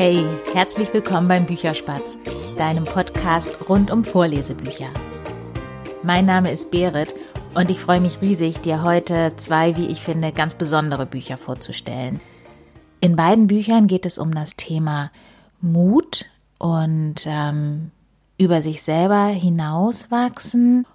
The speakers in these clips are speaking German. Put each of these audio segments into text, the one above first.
Hey, herzlich willkommen beim Bücherspatz, deinem Podcast rund um Vorlesebücher. Mein Name ist Berit und ich freue mich riesig, dir heute zwei, wie ich finde, ganz besondere Bücher vorzustellen. In beiden Büchern geht es um das Thema Mut und ähm, über sich selber hinauswachsen.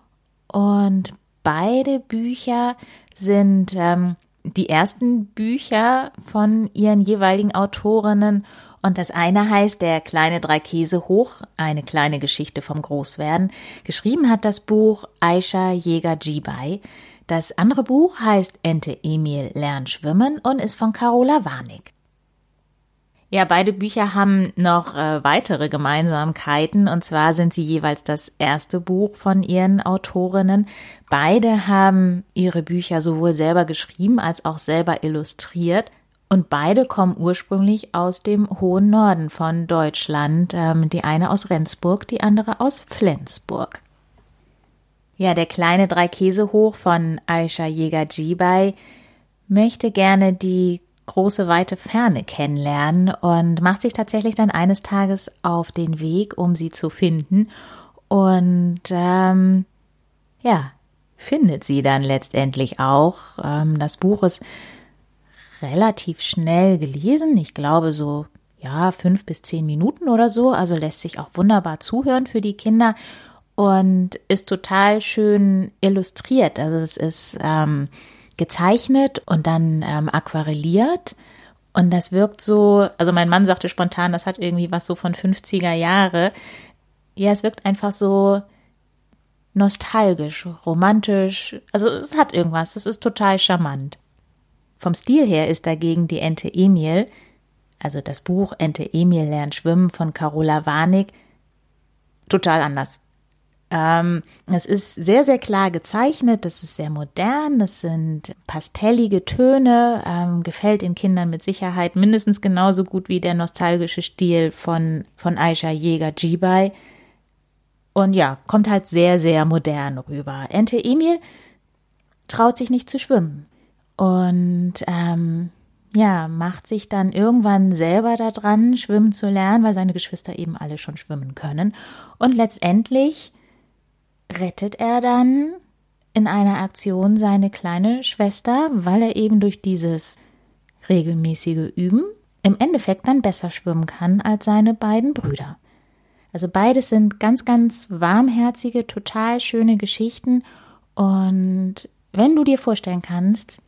Und beide Bücher sind ähm, die ersten Bücher von ihren jeweiligen Autorinnen. Und das eine heißt Der kleine Dreikäse hoch, eine kleine Geschichte vom Großwerden. Geschrieben hat das Buch Aisha Jäger Jibai. Das andere Buch heißt Ente Emil lernt schwimmen und ist von Carola Warnig. Ja, beide Bücher haben noch äh, weitere Gemeinsamkeiten und zwar sind sie jeweils das erste Buch von ihren Autorinnen. Beide haben ihre Bücher sowohl selber geschrieben als auch selber illustriert und beide kommen ursprünglich aus dem hohen Norden von Deutschland. Ähm, die eine aus Rendsburg, die andere aus Flensburg. Ja, der kleine Dreikäsehoch von Aisha Jäger-Jibai möchte gerne die große, weite Ferne kennenlernen und macht sich tatsächlich dann eines Tages auf den Weg, um sie zu finden. Und ähm, ja, findet sie dann letztendlich auch. Ähm, das Buch ist relativ schnell gelesen. Ich glaube so, ja, fünf bis zehn Minuten oder so. Also lässt sich auch wunderbar zuhören für die Kinder und ist total schön illustriert. Also es ist ähm, gezeichnet und dann ähm, aquarelliert. Und das wirkt so, also mein Mann sagte spontan, das hat irgendwie was so von 50er Jahre. Ja, es wirkt einfach so nostalgisch, romantisch. Also es hat irgendwas, es ist total charmant. Vom Stil her ist dagegen die Ente Emil, also das Buch Ente Emil lernt schwimmen von Carola Warnig, total anders. Ähm, es ist sehr, sehr klar gezeichnet, es ist sehr modern, es sind pastellige Töne, ähm, gefällt den Kindern mit Sicherheit mindestens genauso gut wie der nostalgische Stil von, von Aisha Jäger-Jibai. Und ja, kommt halt sehr, sehr modern rüber. Ente Emil traut sich nicht zu schwimmen. Und ähm, ja, macht sich dann irgendwann selber daran, schwimmen zu lernen, weil seine Geschwister eben alle schon schwimmen können. Und letztendlich rettet er dann in einer Aktion seine kleine Schwester, weil er eben durch dieses regelmäßige Üben im Endeffekt dann besser schwimmen kann als seine beiden Brüder. Also beides sind ganz, ganz warmherzige, total schöne Geschichten. Und wenn du dir vorstellen kannst,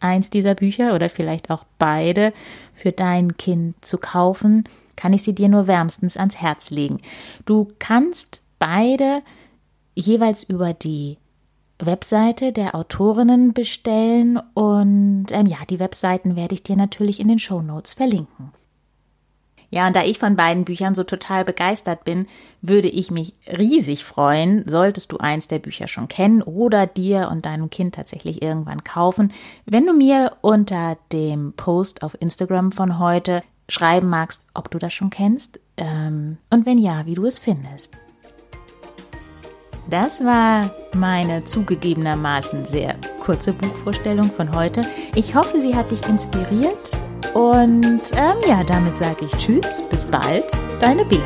eins dieser Bücher oder vielleicht auch beide für dein Kind zu kaufen, kann ich sie dir nur wärmstens ans Herz legen. Du kannst beide jeweils über die Webseite der Autorinnen bestellen und ähm, ja, die Webseiten werde ich dir natürlich in den Show Notes verlinken. Ja, und da ich von beiden Büchern so total begeistert bin, würde ich mich riesig freuen, solltest du eins der Bücher schon kennen oder dir und deinem Kind tatsächlich irgendwann kaufen, wenn du mir unter dem Post auf Instagram von heute schreiben magst, ob du das schon kennst ähm, und wenn ja, wie du es findest. Das war meine zugegebenermaßen sehr kurze Buchvorstellung von heute. Ich hoffe, sie hat dich inspiriert. Und ähm, ja, damit sage ich Tschüss, bis bald, deine Beat.